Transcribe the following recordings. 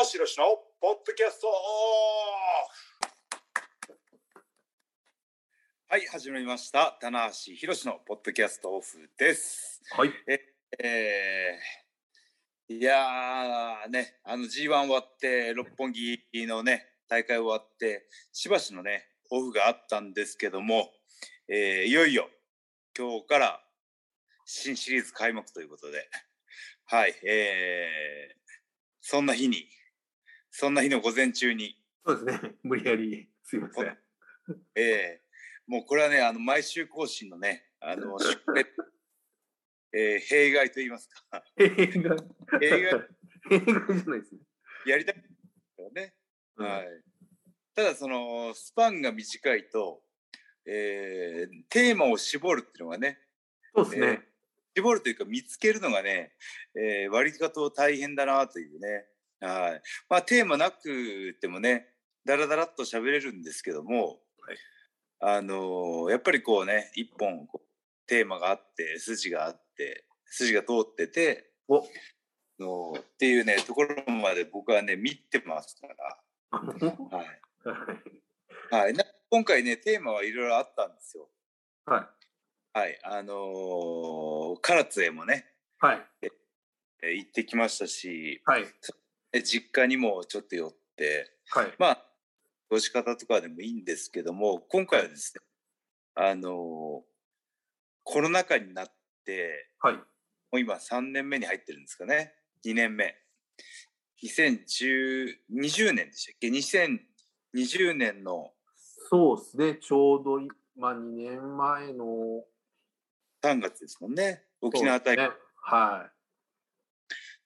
橋宏のポッドキャストはい始まりました。棚橋宏のポッドキャストオフです。はい。ええーいやーねあの G1 終わって六本木のね大会終わってしばしのねオフがあったんですけども、えーいよいよ今日から新シリーズ開幕ということで。はいえーそんな日にそんな日の午前中にそうですね。無理やり、すいません。えーもうこれはねあの毎週更新のねあの えー弊害と言いますか映画、弊害映画じゃないですね。やりたいですよね。はい。ただそのスパンが短いと、えーテーマを絞るっていうのがねそうですね。絞るというか見つけるのがね、えー割り方大変だなというね。はい。まあテーマなくてもねダラダラっと喋れるんですけども、はいあのーやっぱりこうね一本こうテーマがあって筋があって筋が通っててお、のっていうねところまで僕はね見てますから。はい。はい、な今回ねテーマはいろいろあったんですよ。ははい、あのー唐津へもね、い。はい。えー行ってきましたし、はい。え実家にもちょっと寄って、はい。まあ過ごし方とかでもいいんですけども、今回はですね、あのーコロナ禍になって、はい。もう今3年目に入ってるんですかね、2年目。2010 20年でしたっけ ?2020 年のそうですね。ちょうど今、2年前の3月ですもんね沖縄大会ねは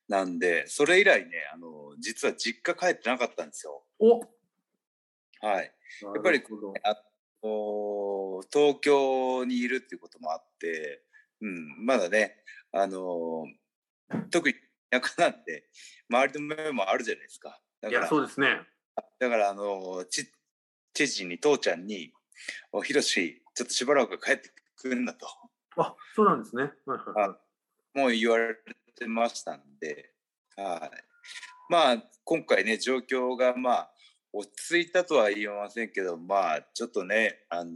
なんでそれ以来ねあの実は実家帰ってなかったんですよい。おはいやっぱりなるほどあの東京にいるっていうこともあって、うん、まだねあの特に田舎なんで周りの目もあるじゃないですかだいや、からそうですね。だからあのち知事に父ちゃんに「おひろしちょっとしばらく帰ってくるんだ」とあ、そうなんですね。はいはいはいもう言われてましたんで、はい。まあ、今回ね、状況がまあ、落ち着いたとは言えませんけど、まあ、ちょっとね、あの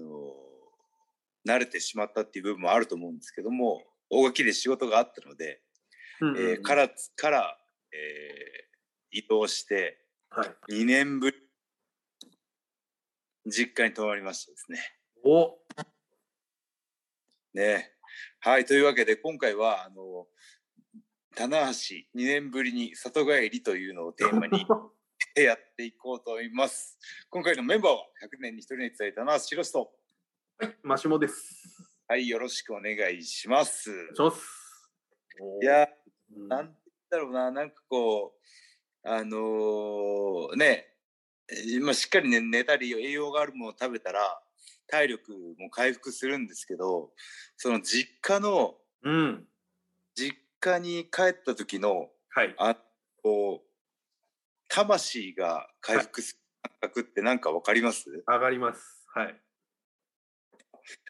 慣れてしまったっていう部分もあると思うんですけども、大垣で仕事があったので、うんうんえーから、から、えー移動して、はい。2年ぶり、実家に泊まりましたですね。お、ね。はい、というわけで今回はあの棚橋2年ぶりに里帰りというのをテーマにやっていこうと思います。今回のメンバーは100年に1人に伝えた棚橋宏と、はい。マシモです。はい、よろしくお願いします。いします。おいや、うんなんだろうな、なんかこう、あのーね、えーまあ、しっかり、ね、寝たり栄養があるものを食べたら体力も回復するんですけど、その実家のうん。実家に帰った時のはい。あこう魂が回復する感覚って何か分かります？上がります。はい。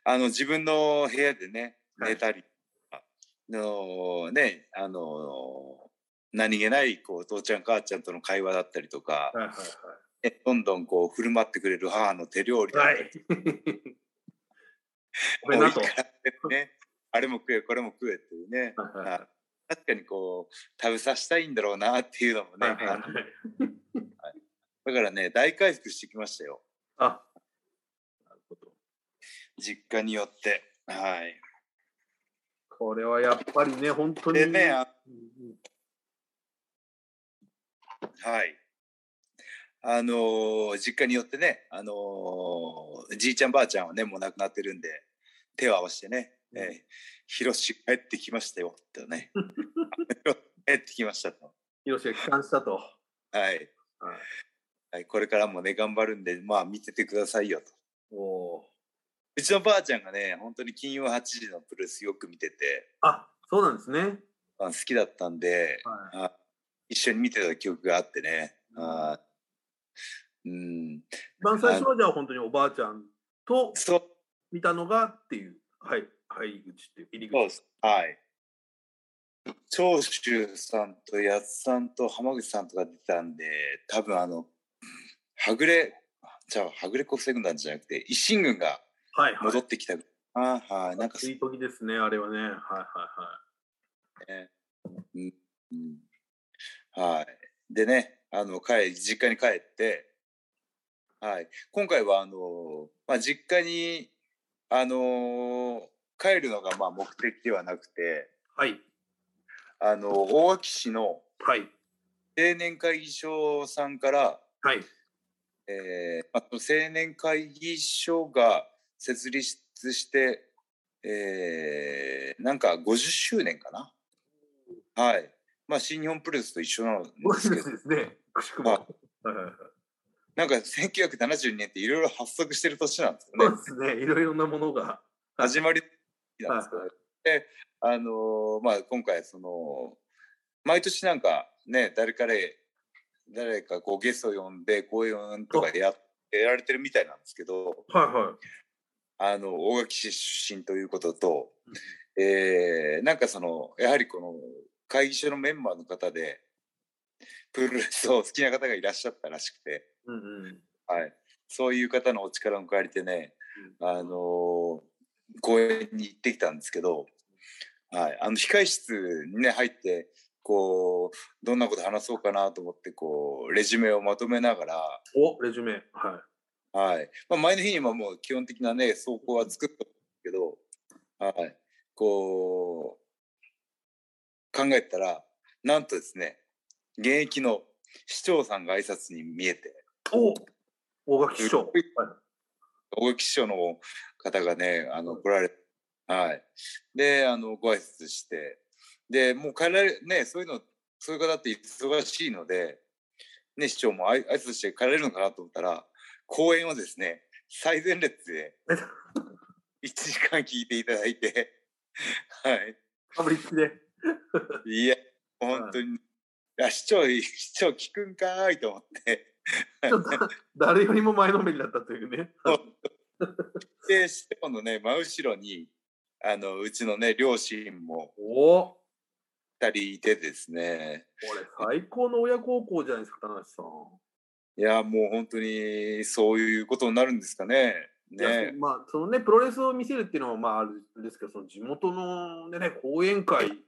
あの自分の部屋でねはい寝たり、あのねあの何気ないこう父ちゃん母ちゃんとの会話だったりとか、はいはいねどんどんこう振る舞ってくれる母の手料理だはい。ったはり、い。これなと。もういねあれも食えこれも食えっていうね、はいはい確かにこう食べさせたいんだろうなっていうのもね、はいはいだからね大回復してきましたよ。あ、なるほど。実家によって。はい。これはやっぱりね、本当に。でねはい。あのー実家によってねあのーじいちゃんばあちゃんはねもう亡くなってるんで手を合わせてね「うん。えー、広し帰ってきましたよ」ってね。帰ってきましたと。ヒロシが帰還したと。はい、はい。はい、これからもね頑張るんでまあ見ててくださいよと。おー。うちのばあちゃんがね本当に金曜8時のプロレスよく見てて。あ、そうなんですね。あ好きだったんで、はあ一緒に見てた記憶があってね。あうん、一番最初はじゃあ本当におばあちゃんと見たのがっていう、はい、入り口っていう、入り口。そうです。はい。長州さんと八津さんと浜口さんとか出たんで多分あのはぐれじゃあはぐれ国際軍団じゃなくて維新軍がはいはい。戻ってきた、あはいなんかいい時ですね、あれはね。はいはねうんうんはい。でね、あの、帰、実家に帰って、はい。今回は、あの、まあ、実家に、あの、帰るのが、まあ、目的ではなくて、いはい。はい。あの、大垣市のはい。青年会議所さんから、はい。えー、あと青年会議所が設立して、えー、なんか50周年かな？はい。まあ、新日本プロレスと一緒なんですけどで、すね。くしくも。ははいはいはい。なんか1972年っていろいろ発足してる年なんですよねそう。ですね。いろいろなものが。始まりなんですけどはいで、あのーまあ今回その毎年なんかね誰かで誰かこうゲストを呼んで講演とかでややられてるみたいなんですけど、はいはい。あの大垣市出身ということと、えーなんかそのやはりこの会議所のメンバーの方でプロレスを好きな方がいらっしゃったらしくて。うんうん。はい、そういう方のお力を借りてね、あのー公園に行ってきたんですけど、はい、あの控室にね入ってこうどんなこと話そうかなと思ってこうレジュメをまとめながら、お、レジュメ。はい。はいまあ、前の日にはもう基本的なね走行は作ったんですけど、はい、こう考えたらなんとですね現役の市長さんが挨拶に見えて。お大垣師匠。はい。大垣師匠の方がね、あの、来られて、はい。で、あの、ご挨拶して、で、もう帰られ、ね、そういうの、そういう方って忙しいので、ね、市長もあい挨拶して帰られるのかなと思ったら、講演をですね、最前列で 1時間聞いていただいて、はい。かぶりつきで。いや、本当に、いや、市長、市長聞くんかーいと思って、誰よりも前のめりだったというね。で、市長のね、真後ろに、あの、うちのね、両親もおお。2人いてですね、これ最高の親孝行じゃないですか、田中さん。いや、もう本当にそういうことになるんですかね。ね。まあ、そのね、プロレスを見せるっていうのは、まあ、あるんですけど、その地元のね、講演会、うん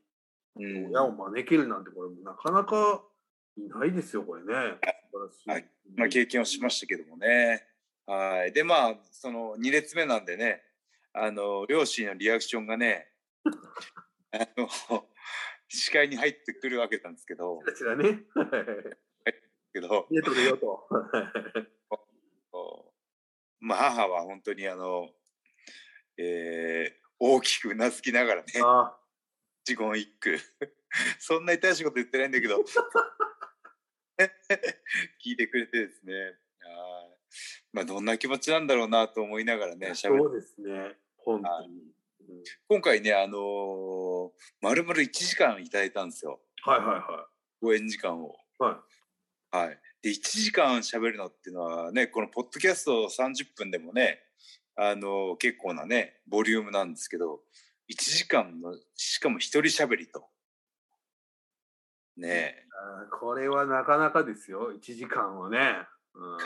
親を招けるなんて、これ、なかなかいないですよ、これね。素晴らしい。はいまあ、経験をしましたけどもね。はい。で、まあ、その2列目なんでね、あの、両親のリアクションがね、あの、視界に入ってくるわけなんですけど、こちらね。けど、入れてくれよと。まあ、母は本当にあの、えー大きくうなずきながらね、あ自言一句。そんな痛い仕事言ってないんだけど、聞いてくれてですね。まあ、どんな気持ちなんだろうなと思いながらね、そうですね。本当に。うん今回ね、あのー、丸々1時間いただいたんですよ。はいはいは講演時間を。い。はい。はい。で、1時間喋るのっていうのはね、このポッドキャスト30分でもね、あのー結構なね、ボリュームなんですけど、1時間の、しかも一人喋りと。ねあーこれはなかなかですよ、1時間はね。うん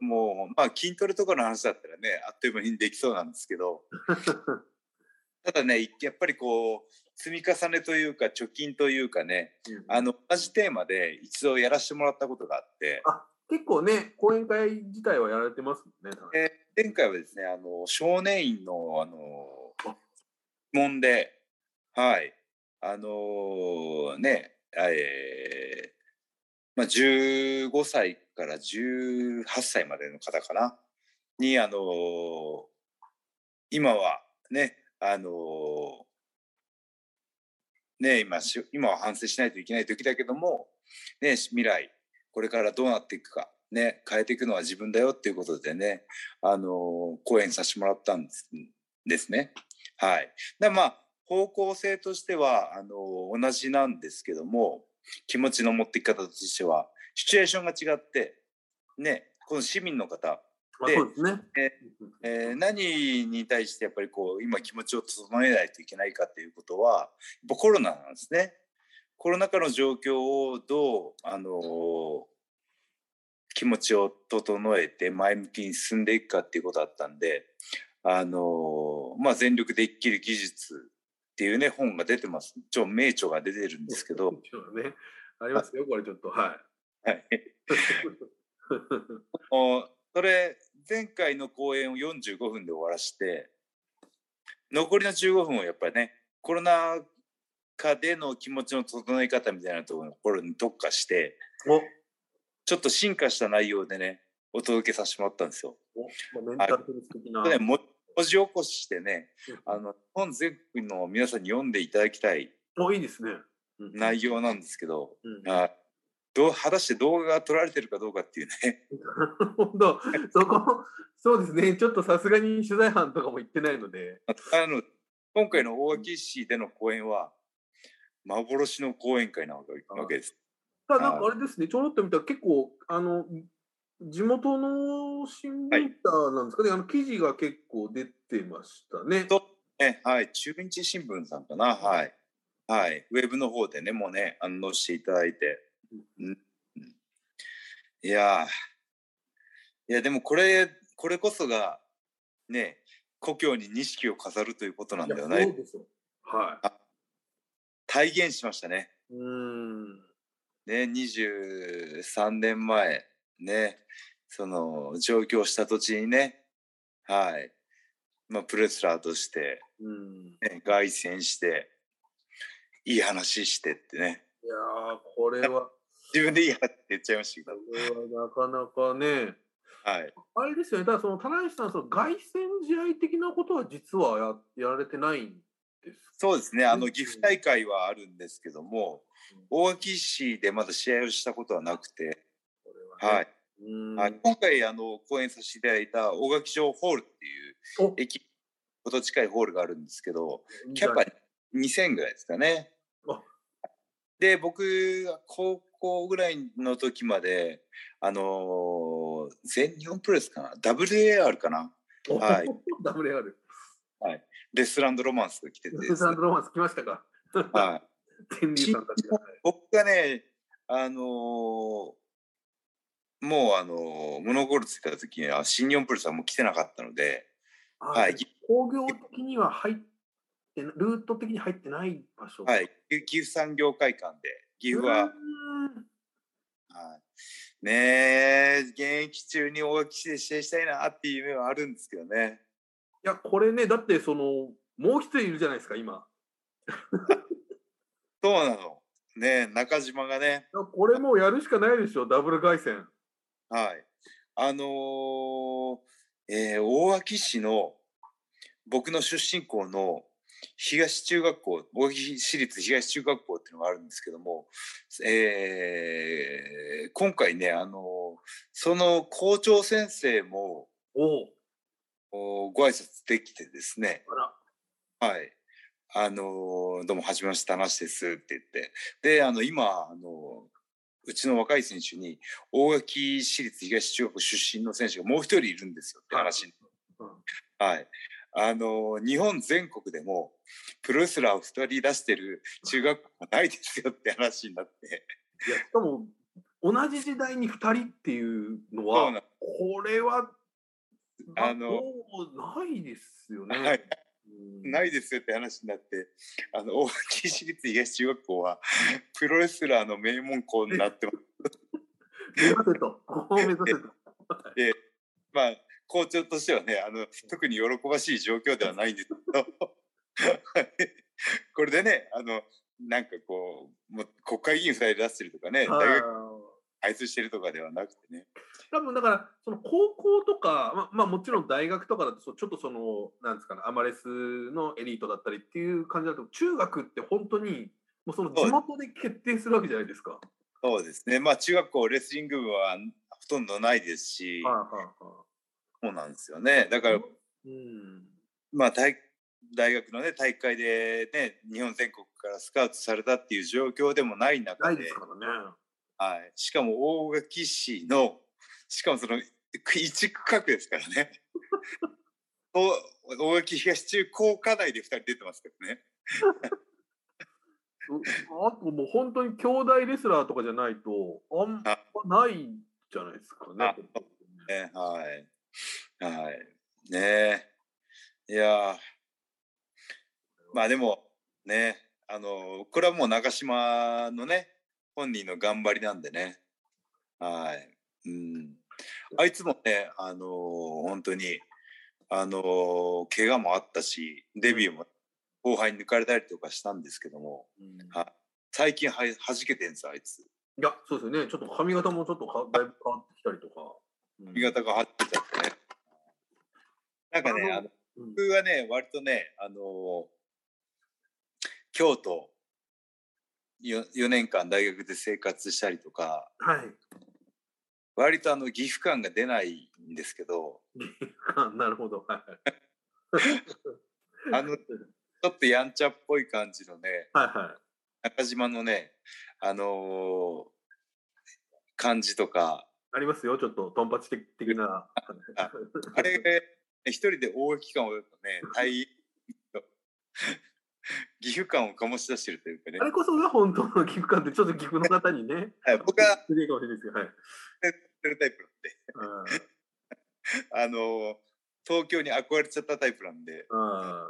もう、まあ筋トレとかの話だったらね、あっという間にできそうなんですけど、ただね、やっぱりこう、積み重ねというか、貯金というかね、あの、同じテーマで一度やらせてもらったことがあって、あ結構ね、講演会自体はやられてますもんね。えー前回はですね、あの、少年院の、あのあ、問で、はい、あのね、えーまあ、15歳から18歳までの方かな、に、あの今はね、あのね、今し、今は反省しないといけない時だけども、ね、未来、これからどうなっていくか、ね、変えていくのは自分だよっていうことでね、あの講演させてもらったんですですね。はい。でまあ方向性としてはあの同じなんですけども気持ちの持っていき方としてはシチュエーションが違ってねこの市民の方、まあ、で。えー何に対してやっぱりこう今気持ちを整えないといけないかっていうことはやっぱコロナなんですね。コロナ禍の状況をどう、あの気持ちを整えて前向きに進んでいくかっていうことだったんで、あのまあ、全力で生きる技術っていうね本が出てます。超名著が出てるんですけど、ね、ありますよこれちょっと。はい。はい。それ前回の公演を45分で終わらして残りの15分をやっぱりねコロナ禍での気持ちの整え方みたいなところに特化してちょっと進化した内容でねお届けさせてもらったんですよ。メンタル文字起こししてね、あの日本全国の皆さんに読んでいただきたいおいいですね、内容なんですけど、うん、あどう果たして動画が撮られてるかどうかっていうね。本当そこそうですね。ちょっとさすがに取材班とかも行ってないので。あの今回の大垣市での公演は幻の講演会なわけです。ただなんかあれですね。ちょろっと見たら結構あの地元の新聞社なんですかね、はい、あの記事が結構出てましたね。とねはい、中日新聞さんかな、はい、はい、ウェブの方でね、もうね、反応していただいて。うん、いやいや、でもこれ、これこそが、ね、故郷に錦を飾るということなんだよね。そうですよ。はい。体現しましたね。うん。ね、23年前、ね、その上京した土地にね、はい、まあ、プレスラーとして、ね、凱旋して、いい話してってね。いやこれは。自分でいい話って言っちゃいましたけど。これはなかなかね。はい。あれですよね、ただその、田中さん、その凱旋試合的なことは実はややられてないんですそうですね、あの、岐阜大会はあるんですけども、大垣市でまだ試合をしたことはなくて、はい。はい、今回あの講演させていただいた大垣城ホールっていう駅ほど近いホールがあるんですけどキャパ2000ぐらいですかね。で僕が高校ぐらいの時まであのー、全日本プロレスかな？WAR かな？はい。WAR はい。レスランドロマンスが来てて、レスランドロマンス来ましたか？はい。僕がねあのーもうあのモノゴールついた時には新日本プロレスはもう来てなかったので、はい、工業的には入ってルート的に入ってない場所。はい。岐阜産業会館で岐阜は、はい、ねえ現役中に大垣市で試合したいなっていう夢はあるんですけどね。いやこれねだってそのもう一人いるじゃないですか今。そうなの。ね中島がね。これもうやるしかないでしょダブル凱旋はい。あのー、えー、大垣市の僕の出身校の東中学校、大垣市立東中学校っていうのがあるんですけども、えー、今回ね、あのー、その校長先生もおご挨拶できてですね、はい。あのー、どうも、はじめまして、田無ですって言って、で、あの、今、あのうちの若い選手に大垣市立東中学出身の選手がもう一人いるんですよって話に。はい、あの日本全国でもプロレスラーを2人出してる中学校はないですよって話になって。いやしかも同じ時代に2人っていうのはこれはあのないですよね。はいないですよって話になってあの大垣市立東中学校はプロレスラーの名門校になってます。目指せと。目指せと。でまあ校長としてはねあの特に喜ばしい状況ではないんですけど これでねあのなんかこうもう国会議員2人出してるとかね大学排出してるとかではなくてね。多分だからその高校とか、ままあ、もちろん大学とかだとちょっとそのなんですかねアマレスのエリートだったりっていう感じだと中学って本当にもうその地元で決定するわけじゃないですか。そうですねまあ中学校レスリング部はほとんどないですし、はあはあ、そうなんですよねだから、うん、まあ大大学のね大会でね日本全国からスカウトされたっていう状況でもない中で。ないですからね。はい、しかも大垣市のしかもその一区画ですからね 大垣東中高課内で2人出てますけどね うあともう本当に兄弟レスラーとかじゃないと、あんまないんじゃないですかね。ねはい。はい。ねえ。いやーまあでも、ね、あの、これはもう中島のね、本人の頑張りなんでね。はい。うん。あいつもね、あのー本当に、あのー怪我もあったし、デビューも後輩に抜かれたりとかしたんですけども、うんはい最近は弾けてんです、あいつ。いや、そうですよね。ちょっと髪型もちょっとかだいぶ変わってきたりとか。うん髪型が張ってちゃってね。なんかね、あのあのうん僕はね、割とね、あのー京都よ4年間大学で生活したりとか、はい。割とあの岐阜感が出ないんですけど、なるほど。はい。あのちょっとやんちゃっぽい感じのね、はいはい。中島のね、あのー感じとか、ありますよ、ちょっと、トンパチ的な。あれ、一人で大き感をね、対 岐阜感を醸し出してるというかねあ、れこそが本当の岐阜感って、ちょっと岐阜の方にね。はい僕は失礼かもしれないですけど、はい。してるタイプなんで、うんあのー東京に憧れちゃったタイプなんで、あ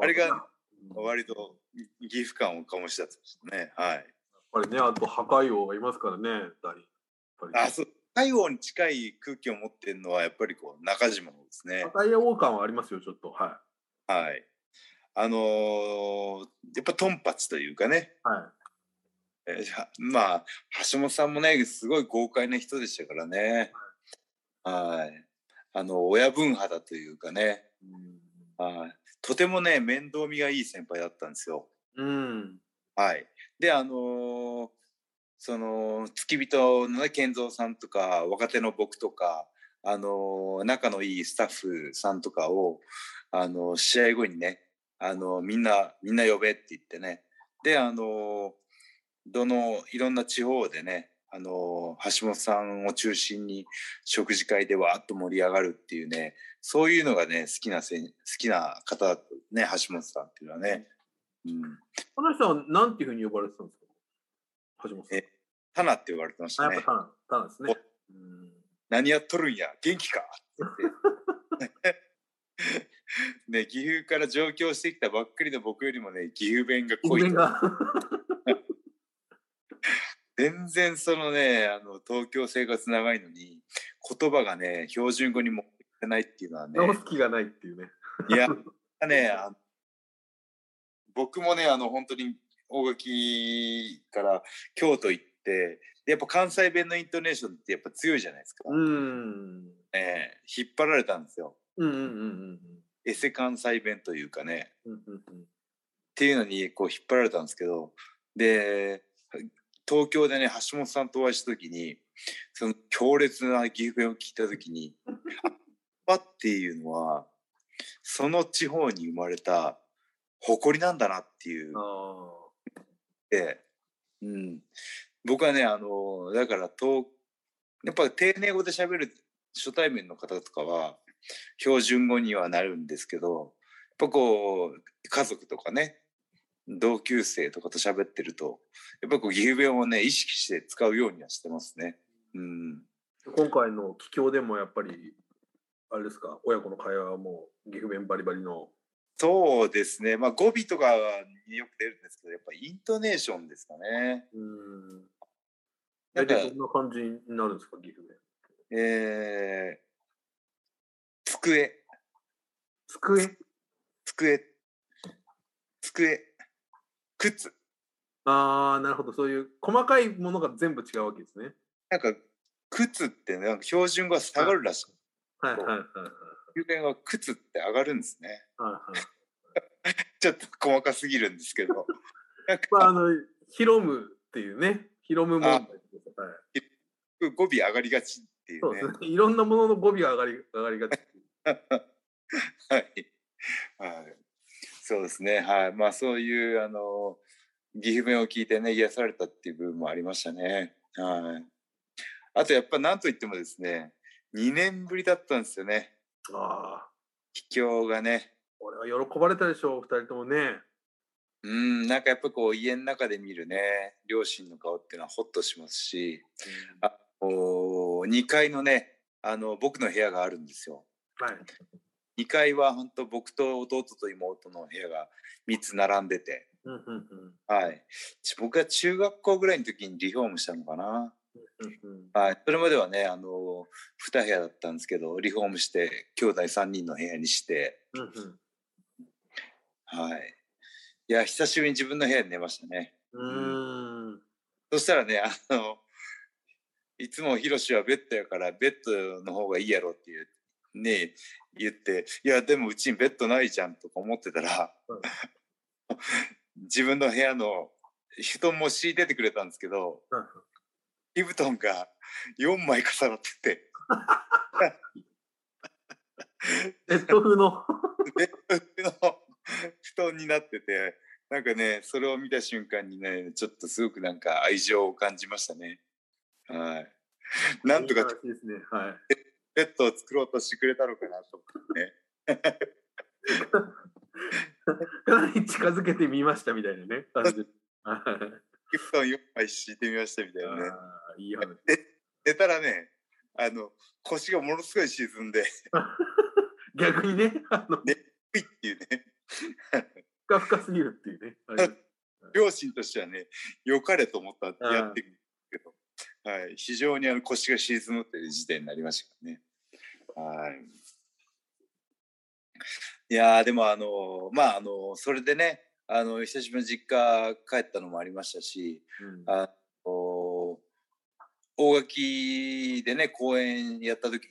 あれがうん割と岐阜感を醸し出してましたね。はい。やっぱりね、あと破壊王がいますからね、あ、そう。太陽に近い空気を持ってるのはやっぱりこう中島のですね。破壊王感はありますよ、ちょっと。ははい。あのーやっぱトンパチというかね。い。はえーじゃあまあ橋本さんもねすごい豪快な人でしたからね。はい。あの親分肌というかね。い。はい。とてもね面倒見がいい先輩だったんですよ。うん。はい。であのーその付き人のね健三さんとか若手の僕とかあのー仲のいいスタッフさんとかをあのー試合後にねあのーみんなみんな呼べって言ってねであのーどのいろんな地方でねあのー橋本さんを中心に食事会でわーっと盛り上がるっていうねそういうのがね好きなせん好きな方だとね橋本さんっていうのはね。うんこの人は何ていうふうに呼ばれてたんですか？橋本さん。えタナって言われてましたねあやっぱ。タン、タンですね。うん何やっとるんや元気か？って言って ね岐阜から上京してきたばっかりの僕よりもね岐阜弁が濃い。全然そのねあの東京生活長いのに言葉がね標準語にもいかないっていうのはね直す気がないっていうね。いやね あ僕もねあの本当に大垣から京都行ってでやっぱ関西弁のイントネーションってやっぱ強いじゃないですか、うん。ええ引っ張られたんですようんうんうんうんエセ関西弁というかね。うんうんうん。っていうのにこう引っ張られたんですけど。で東京でね橋本さんとお会いした時にその強烈な岐阜弁を聞いた時に「あっていうのはその地方に生まれた誇りなんだなっていう。あで、うん、僕はねあのだから東やっぱ丁寧語で喋る初対面の方とかは標準語にはなるんですけどやっぱこう家族とかね同級生とかと喋ってるとやっぱこう岐阜弁をね意識して使うようにはしてますね。うん、ー今回の帰郷でもやっぱり、あれですか、親子の会話はもう岐阜弁バリバリの。そうですねまあ語尾とかによく出るんですけどやっぱイントネーションですかね。うん。なんか大体どんな感じになるんですか、岐阜弁。えー、机机机机靴ああ、なるほど。そういう細かいものが全部違うわけですね。なんか靴ってねなんか標準語は下がるらしい。はいはいはいはい。は靴って上がるんですね。はいはい、ちょっと細かすぎるんですけど。まあ、あの、ヒロムっていうね、ヒロム問題。はい、語尾上がりがちっていね。そううですね。いろんなものの語尾が上がり上がりがち。はい。はい。そうですね。はい。まあそういうあの岐阜弁を聞いてね癒されたっていう部分もありましたね。はい。あとやっぱ何と言ってもですね、2年ぶりだったんですよね。ああ、秘境がね。俺は喜ばれたでしょう、二人ともね。うん、なんかやっぱこう家の中で見るね、両親の顔っていうのはホッとしますし、あお2階のね、あの僕の部屋があるんですよ。はい。2階は本当僕と弟と妹の部屋が3つ並んでて、うんうんうんはい。ち僕が中学校ぐらいの時にリフォームしたのかな。うんうんはい。それまではね、あの、2部屋だったんですけど、リフォームして、兄弟3人の部屋にして、うんうんはい。いや、久しぶりに自分の部屋で寝ましたね。うーん。そしたらね、あの、いつもヒロシはベッドやから、ベッドの方がいいやろっていう、ね、言って、いや、でもうちにベッドないじゃんとか思ってたら、うん 自分の部屋の布団も敷いててくれたんですけど、うんリ布団が4枚重なってて、ベッド風の。ベッドの布団になってて、なんかね、それを見た瞬間にね、ちょっとすごくなんか愛情を感じましたね。はい。なんとかね。はい。ベッドを作ろうとしてくれたのかなと思ってね。かなり近づけてみましたみたいなね。感じはい布団4枚敷いてみましたみたいなね。いい話。寝たらね、あの、腰がものすごい沈んで、逆にね、あの、ピッっていうね、ふかふかすぎるっていうね。両親としてはね、良かれと思ったってうんやってるけど、はい、非常にあの腰が沈むっていう時点になりましたからね。はい。いやーでもあのまああのそれでねあの久しぶりに実家帰ったのもありましたしうん。あの大垣でね公演やった時に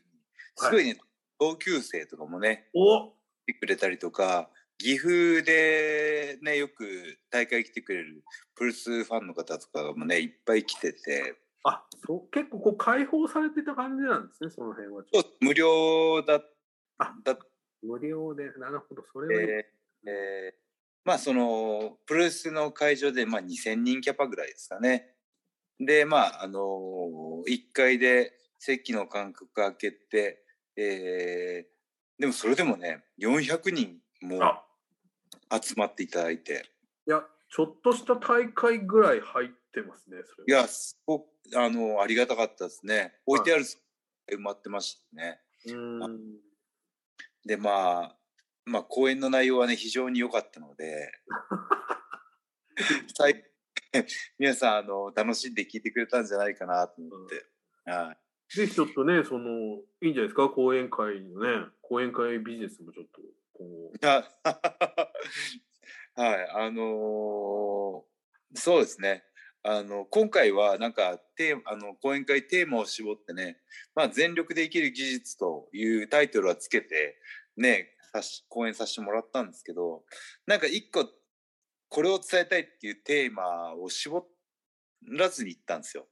すごいね、同級生とかもねお。来てくれたりとか岐阜でねよく大会来てくれるプルスファンの方とかもねいっぱい来ててあそう結構こう開放されてた感じなんですね、その辺はちょっと。無料だあだっ無料で、なるほど、それは、て、えーまあそのプルスの会場でまあ2,000人キャパぐらいですかね。でまああの1階で席の間隔空けて、えーでもそれでもね400人もあ集まっていただいて。いや、ちょっとした大会ぐらい入ってますね、それは。いや、すごく、あの、ありがたかったですね。置いてある埋まってましたね。うーん。で、まあ、まあ、講演の内容はね、非常に良かったので、最皆さん、あの、楽しんで聞いてくれたんじゃないかなと思って。はいぜひちょっとね、その、いいんじゃないですか、講演会のね、講演会ビジネスもちょっと、こう、あ はい、あのーそうですね。あの今回はなんかテーマあの講演会テーマを絞ってね、まあ、全力で生きる技術というタイトルはつけてねさし講演させてもらったんですけどなんか一個これを伝えたいっていうテーマを絞らずに行ったんですよ。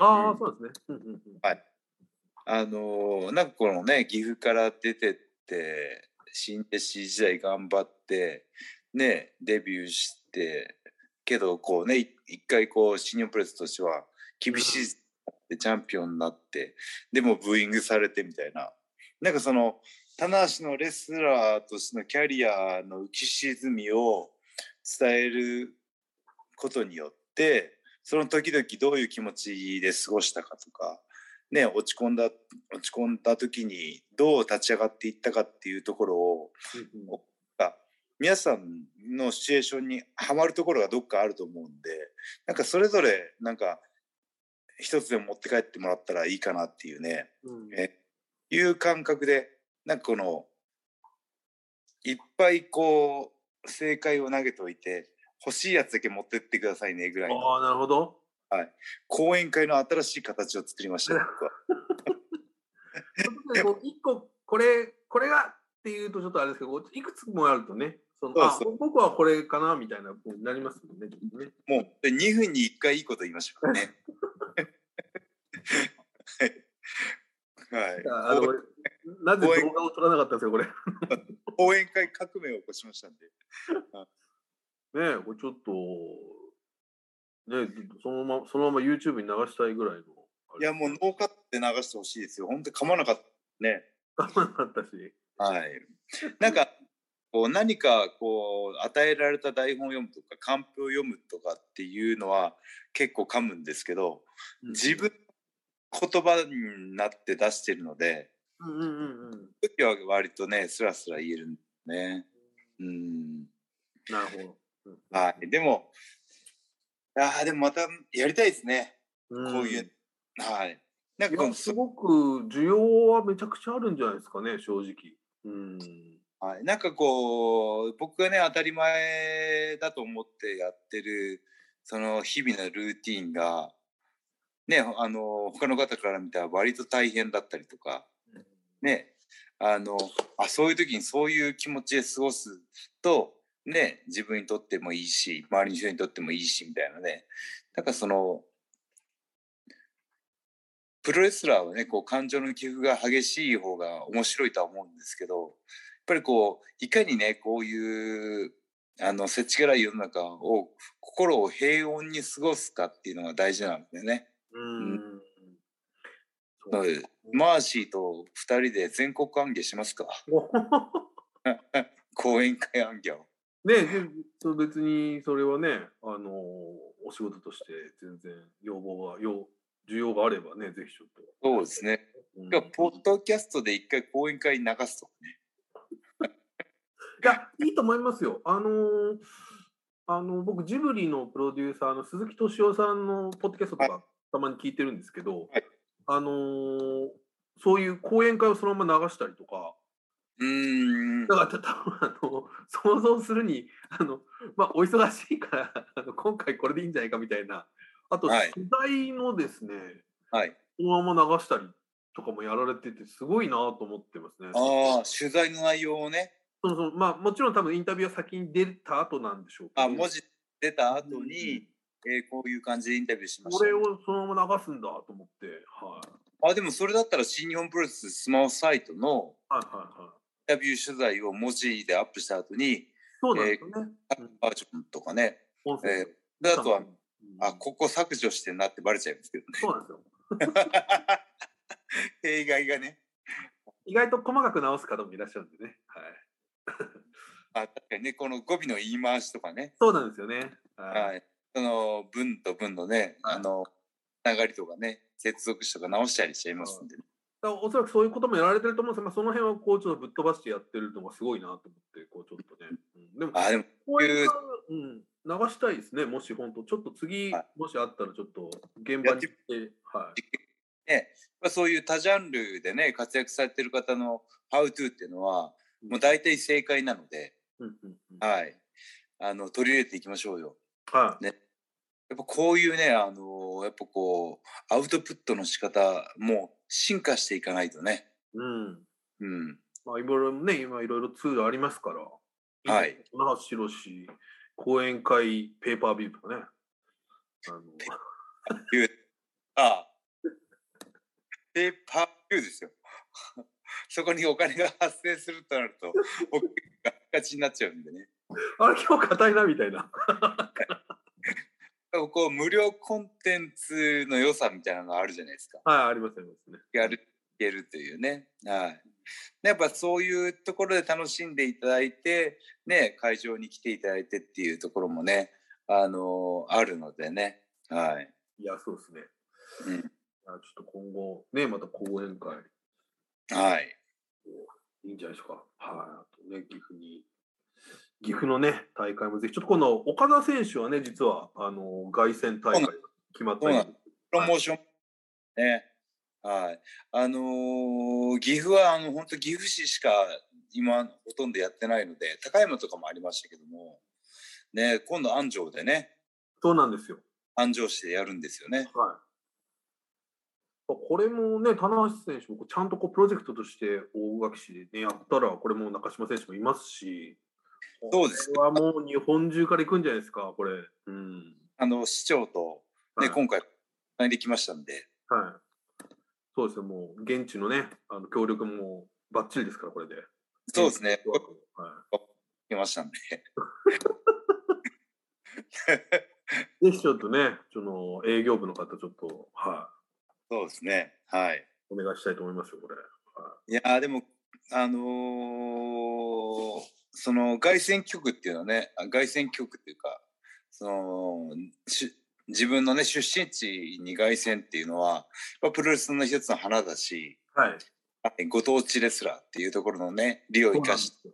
ああ、うんそうですね。はい。あのーなんかこのね岐阜から出てって新弟子時代頑張ってねデビューしてけどこうね一回こう新日本プレスとしては厳しいでチャンピオンになってでもブーイングされてみたいな。なんかその棚橋のレスラーとしてのキャリアの浮き沈みを伝えることによってその時々どういう気持ちで過ごしたかとかね、落ち込んだ落ち込んだ時にどう立ち上がっていったかっていうところを皆さんのシチュエーションにはまるところがどっかあると思うんでなんかそれぞれなんか一つでも持って帰ってもらったらいいかなっていうねうんえいう感覚でなんかこのいっぱいこう正解を投げておいて欲しいやつだけ持ってってくださいねぐらいのああ、なるほど。講演会の新しい形を作りましたよ僕は。ちょっとねこう一個、これ、これがっていうとちょっとあれですけど、いくつもあるとね、そのあそう僕はこれかなみたいなふうになりますもんね。ねもうで2分に1回いいこと言いましょうね。はい。あのなぜ動画を撮らなかったんですか、これ。ね 講演会革命を起こしましたんで。え、これちょっと、ね、そのまま、そのまま YouTube に流したいぐらいの。いや、もうノーカットで流してほしいですよ。本当に噛まなかったね。う。かまなかったし。はい。なんか、こう何かこう与えられた台本を読むとかカンペを読むとかっていうのは結構噛むんですけど自分言葉になって出してるので、うんうんうんうん、時は割とねスラスラ言えるんね。うんなるほど。はい、でもあでもまたやりたいですね、うん、こういう。はい。なんかすごく需要はめちゃくちゃあるんじゃないですかね、正直。うん。はい、なんかこう僕がね当たり前だと思ってやってるその日々のルーティンがねあの他の方から見たら割と大変だったりとかねあのあそういう時にそういう気持ちで過ごすとね自分にとってもいいし周りの人にとってもいいしみたいなね。なんかそのプロレスラーはねこう感情の起伏が激しい方が面白いとは思うんですけどやっぱりこういかにねこういうあの世知辛い世の中を心を平穏に過ごすかっていうのが大事なんだよね。うん。なのでマーシーと2人で全国暗記しますか？講演会暗記を。ね別にそれはね、あのお仕事として全然要望が、要需要があればね、ぜひちょっと。そうですね。うんポッドキャストで一回講演会流すとかね。いや、いいと思いますよ。あのーあの僕、ジブリのプロデューサーの鈴木敏夫さんのポッドキャストとかたまに聞いてるんですけど、はいあのーそういう講演会をそのまま流したりとか、うーん。だからた多分あの想像するにあの、まあ、お忙しいからあの今回これでいいんじゃないかみたいな、あとはい取材のですね、はい。そのまま流したりとかもやられてて、すごいなと思ってますね。ああ、取材の内容をね、そうそうまあ、もちろん多分インタビューは先に出た後なんでしょうけど、あ文字出た後うんに、えーこういう感じでインタビューしました。これをそのまま流すんだと思って、はい。あでもそれだったら新日本プロレススマホサイトのはいはいはい。インタビュー取材を文字でアップした後に、そうなんですよね。うんバージョンとかね、音声えーであとは、うんあ、ここ削除してんなってバレちゃいますけどね。そうなんですよ。弊害がね。意外と細かく直す方もいらっしゃるんでね。はい。あ確かにね、この語尾の言い回しとかね、そうなんですよね。はい。はい、その文と文のね、はいあの、流れとかね、接続詞とか直したりしちゃいますんで、ね。だおそらくそういうこともやられてると思うんですけど、まあ、その辺はこうちょっとぶっ飛ばしてやってるのがすごいなと思って、こうちょっとね。うん、でも、あ、でも、こういう、うん、流したいですね、もし本当、ちょっと次、はいもしあったらちょっと現場に行って、はい。ね、まあ、そういう多ジャンルでね、活躍されてる方の How to っていうのは、もう大体正解なので、うんうんうんはい。あの、取り入れていきましょうよ。はい。やっぱこういうね、あのやっぱこう、アウトプットの仕方も進化していかないとね。うん。うん。まあ、いろいろね、今いろいろツールありますから、はい。棚橋宏講演会ペーパービューとかね。あのいうああ。ペーパービューですよ。そこにお金が発生するとなると、僕がガチになっちゃうんでね。あれ、今日硬いなみたいな。こう無料コンテンツの良さみたいなのがあるじゃないですか。はい、ありますありますね。やる、やるというね。はい。やっぱそういうところで楽しんでいただいて、ね、会場に来ていただいてっていうところもね、あのあるのでね。はい。いや、そうですね。うんあちょっと今後、ね、また講演会、はい。いいんじゃないでしょうか。はい。あとね、岐阜に。岐阜のね、大会もぜひ、ちょっと今度、岡田選手はね、実は、あの、凱旋大会が決まったりプロモーション。ね。はい。あのー岐阜は、あの、本当岐阜市しか今、ほとんどやってないので、高山とかもありましたけども、ね、今度安城でね、そうなんですよ。安城市でやるんですよね。はい。これもね、棚橋選手もちゃんとこうプロジェクトとして大垣市で、ね、やったら、これも中島選手もいますし、そうですこれはもう日本中から行くんじゃないですか、これ。うん。あの、市長と、ね、はい今回、できましたんで、はい。そうですね、もう現地のね、あの協力もバッチリですから、これで。そうですね、は来 ましたんで。い。ぜひちょっとね、その営業部の方、ちょっと、はそうですね、はい。い。お願いしたいと思いますよ、これ。はいやーでも、あのーその凱旋曲っていうのはね凱旋曲っていうかそのし自分のね出身地に凱旋っていうのはプロレスの一つの花だし、はい、ご当地レスラーっていうところのね利を生かして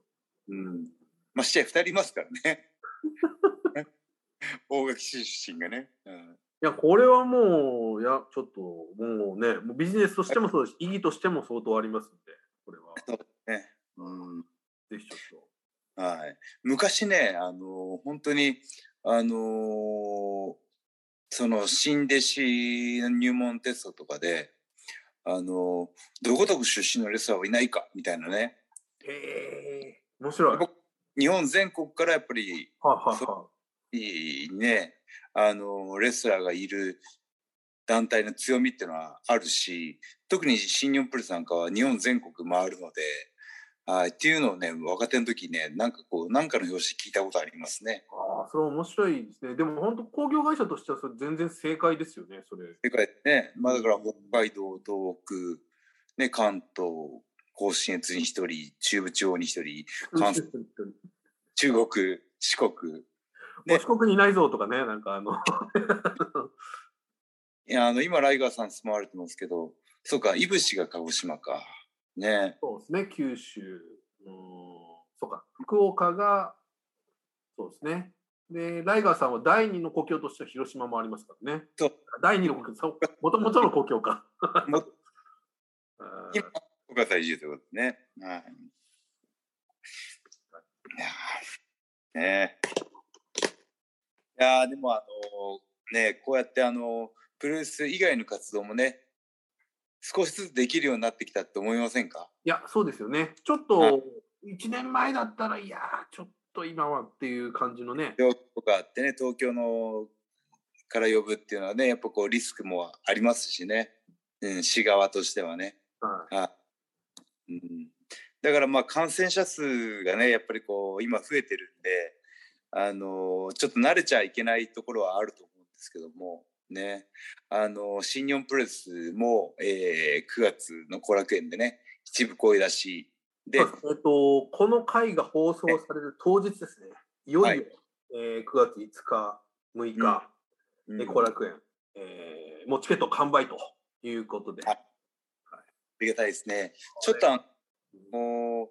うんまあ試合2人いますからね。大垣市出身がね、うん、いやこれはもういやちょっともうねもうビジネスとしてもそうです。意義としても相当ありますんでこれは。そうね。うん。ぜひちょっと。はい。昔ねあの本当にあのー、その新弟子の入門テストとかで、あのー、どこどこ出身のレスラーはいないかみたいなね。へえ面白い。日本全国からやっぱり、はははね、あのー、レスラーがいる団体の強みっていうのはあるし、特に新日本プロレスなんかは日本全国回るので、はい、っていうのをね、若手の時にね、なんかこう、なんかの表紙聞いたことありますね。ああ、それ面白いですね。でも本当、工業会社としてはそれ全然正解ですよね、それ。正解ね。まあだから北海道、東北、ね、関東、甲信越に一人、中部地方に一人、関中国、四国。ね、四国にいないぞとかね、なんかあの いや、あの、今、ライガーさん住まわれてますけど、そうか、いぶしが鹿児島か。ね。そうですね、九州。うん、そうか、福岡が、そうですね。で、ライガーさんは第二の故郷としては広島もありますからね。そう。第二の故郷、もともとの故郷か。も 今、福岡在住ということね。はい。いやねいやでもあのねこうやってあのプロレス以外の活動もね少しずつできるようになってきたって思いませんか？いや、そうですよね。ちょっと、1年前だったら、いやちょっと今はっていう感じのね。とかあってね、東京のから呼ぶっていうのはね、やっぱこうリスクもありますしね、うん、市側としてはね。はい、うん、だからまあ感染者数がね、やっぱりこう今増えてるんで、あのちょっと慣れちゃいけないところはあると思うんですけども、ね、あの新日本プロレスも、えー、9月の後楽園でね一部声出しで、えっと、この回が放送される当日ですね。い。よいよ、はい、えー、9月5日6日、うん、後楽園、えー、もうチケット完売ということで、はい、ありがたいですね。ちょっとあの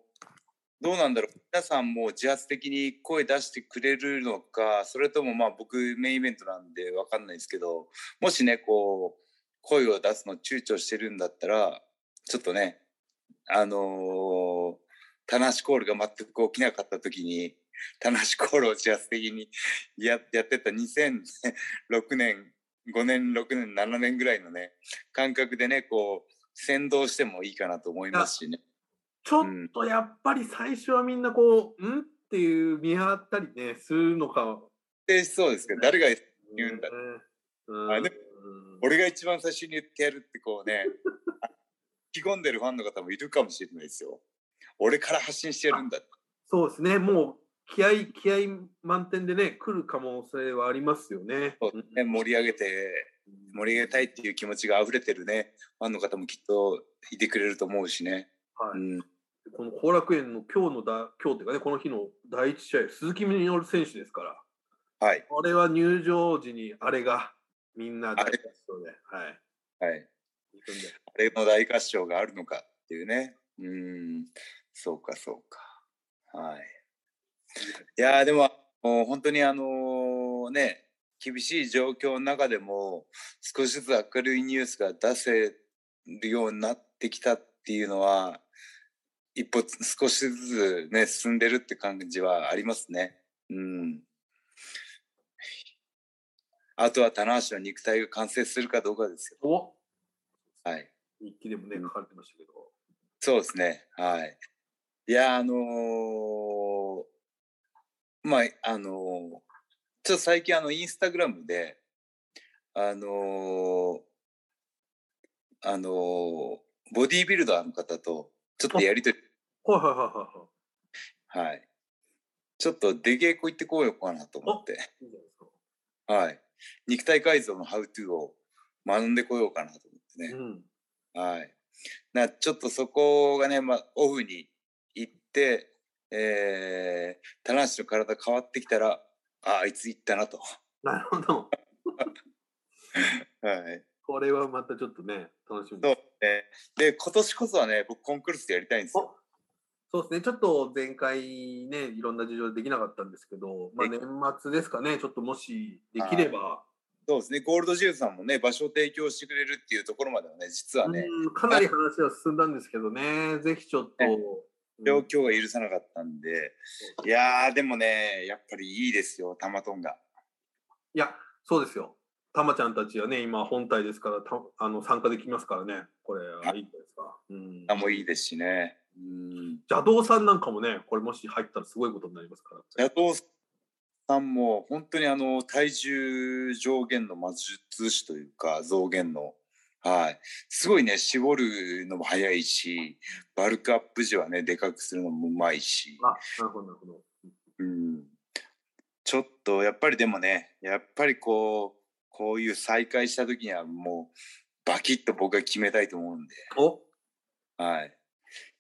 どうなんだろう皆さんも自発的に声出してくれるのかそれともまあ僕メインイベントなんで分かんないですけどもしねこう声を出すの躊躇してるんだったらちょっとねあのー、棚橋コールが全く起きなかった時に棚橋コールを自発的に ややってた2006年5年6年7年ぐらいのね感覚でねこう先導してもいいかなと思いますしね。ちょっとやっぱり最初はみんなこう、うん？っていう見張ったりね、するのか。えそうですけど、誰が言うんだ。うん、あ俺が一番最初に言ってやるってこうね、意気込んでるファンの方もいるかもしれないですよ。俺から発信してやるんだそうですね、もう気合気合満点でね、来る可能性はありますよね。ね。盛り上げて、盛り上げたいっていう気持ちが溢れてるね、ファンの方もきっといてくれると思うしね。はい、うんこの後楽園の今日のだ今日というかね、この日の第一試合、鈴木みのる選手ですから、はい、これは入場時にあれがみんな大合唱で、はい。はい、あれの大合唱があるのかっていうね、うん、そうか、そうか。はい。いやでも、もう本当にあのー、ね、厳しい状況の中でも少しずつ明るいニュースが出せるようになってきたっていうのは一歩少しずつね進んでるって感じはありますね。うん。あとは棚橋の肉体が完成するかどうかですよ。おはい。日記でもね、書かれてましたけど。そうですね。はい。いや、あのー、まあ、あのー、ちょっと最近あの、インスタグラムで、あのー、あのボディービルダーの方と、ちょっとやりとり。はいはいはいはい。はい。ちょっと出稽古行ってこうよかなと思って。はい。肉体改造のハウトゥーを学んでこようかなと思ってね。うん、はい。なちょっとそこがね、まあ、オフに行って、えー、棚橋の体変わってきたら、ああいつ行ったなと。なるほど。はい。これはまたちょっとね、楽しみそうです。ね。で、今年こそはね、僕コンクルールでやりたいんですよ。そうですね、ちょっと前回ね、いろんな事情でできなかったんですけど、まあ、で年末ですかね、ちょっともしできれば、そうですね。ゴールドジュースさんもね、場所を提供してくれるっていうところまではね、実はね、うんかなり話は進んだんですけどね、ぜひちょっと、状況が許さなかったんで、いやー、でもね、やっぱりいいですよ、タマトンが。いや、そうですよ。たまちゃんたちはね、今本体ですから、たあの参加できますからね、これはいいんですか。うん、あもういいですしね。うん。邪道さんなんかもね、これもし入ったらすごいことになりますから。野党さんも本当にあの体重上限の魔術師というか増減の。はい。すごいね絞るのも早いしバルクアップ時はねでかくするのもうまいし、あ、なるほど、なるほど。うん、ちょっとやっぱりでもねやっぱりこうこういう再開した時にはもうバキッと僕は決めたいと思うんで、お、はい、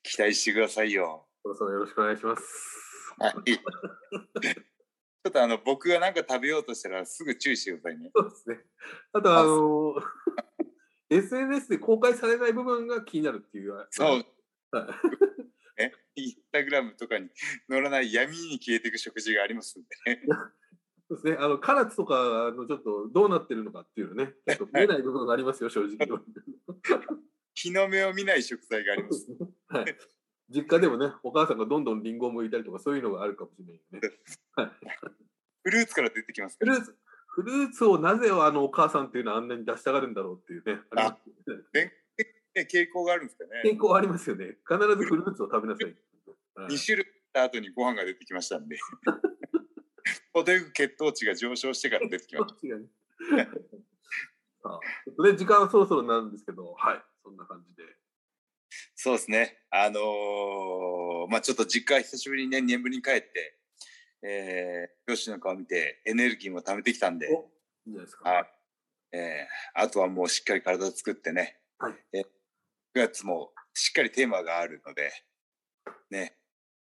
期待してくださいよ。そろそろよろしくお願いします。はい。ちょっとあの僕が何か食べようとしたらすぐ注意してくださいね。そうですね。あと、あの、SNS で公開されない部分が気になるっていう。そう。はい ね、インスタグラムとかに載らない闇に消えていく食事がありますんでね。そうですね。あの、唐津とかのちょっとどうなってるのかっていうのね、ちょっと見えない部分がありますよ、正直。日の目を見ない食材があります。はい。実家でもね、お母さんがどんどんリンゴを剥いたりとかそういうのがあるかもしれないよね。はい。フルーツから出てきますから。フルーツ、フルーツをなぜあのお母さんっていうのはあんなに出したがるんだろうっていうね。あ傾向があるんですかね。健康ありますよね。必ずフルーツを食べなさい。はい2種類った後にご飯が出てきましたんで。程よく血糖値が上昇してから出てきまし違うね。で時間はそろそろなんですけど、はい、そんな感じで。た。そうですね。あのーまあちょっと実家久しぶりにね、年ぶりに帰って、えー、両親の顔見てエネルギーも貯めてきたんで、おいいんじゃないですか。はい。えー、あとはもうしっかり体を作ってね、はいえー9月もしっかりテーマがあるので、ね、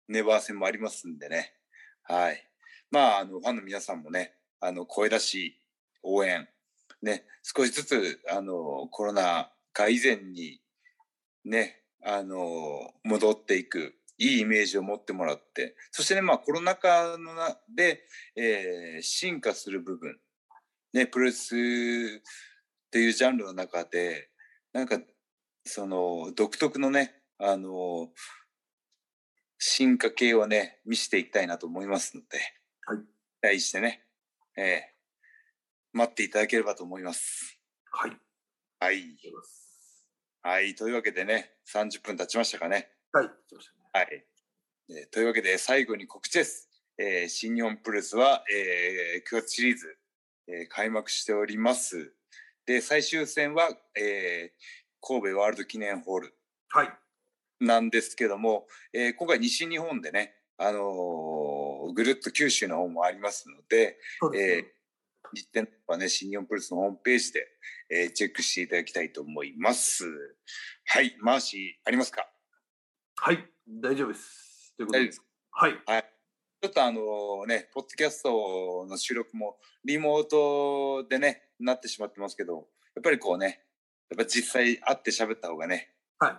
ネバー戦もありますんでね、はい。まあ、あの、ファンの皆さんもね、あの、声出し、応援、ね、少しずつ、あの、コロナ禍以前に、ね、あの、戻っていく、いいイメージを持ってもらって、そしてね、まあ、コロナ禍のなで、えー進化する部分、ね、プロレスっていうジャンルの中で、なんか、その、独特のね、あの、進化系をね、見せていきたいなと思いますので、はい。期待してね、ええ待っていただければと思います。はい。あはい。はい。というわけでね、30分経ちましたかね。はい。そうでしたねはい。えーというわけで、最後に告知です。えー新日本プロレスは、えー9月シリーズ、えー開幕しております。で、最終戦は、えー神戸ワールド記念ホールはい。なんですけども、えー今回西日本でね、あのーぐるっと九州の方もありますので、そうですね。実店はね、新日本プロレスのホームページで、えーチェックしていただきたいと思います。はい、マーシーありますか？はい。大丈夫です。ということで大丈夫ですか？はい。ちょっとあのね、ポッドキャストの収録もリモートでね、なってしまってますけど、やっぱりこうね、やっぱ実際会って喋った方がね、はい。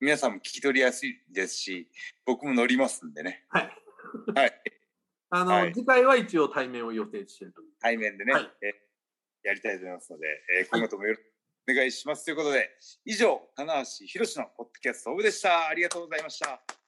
皆さんも聞き取りやすいですし、僕も乗りますんでね。はい。はい。あの、はい次回は一応対面を予定していると。対面でね、はいえやりたいと思いますので、えー今後ともよろしくお願いしますということで、以上、棚橋宏のポッドキャストオブでした。ありがとうございました。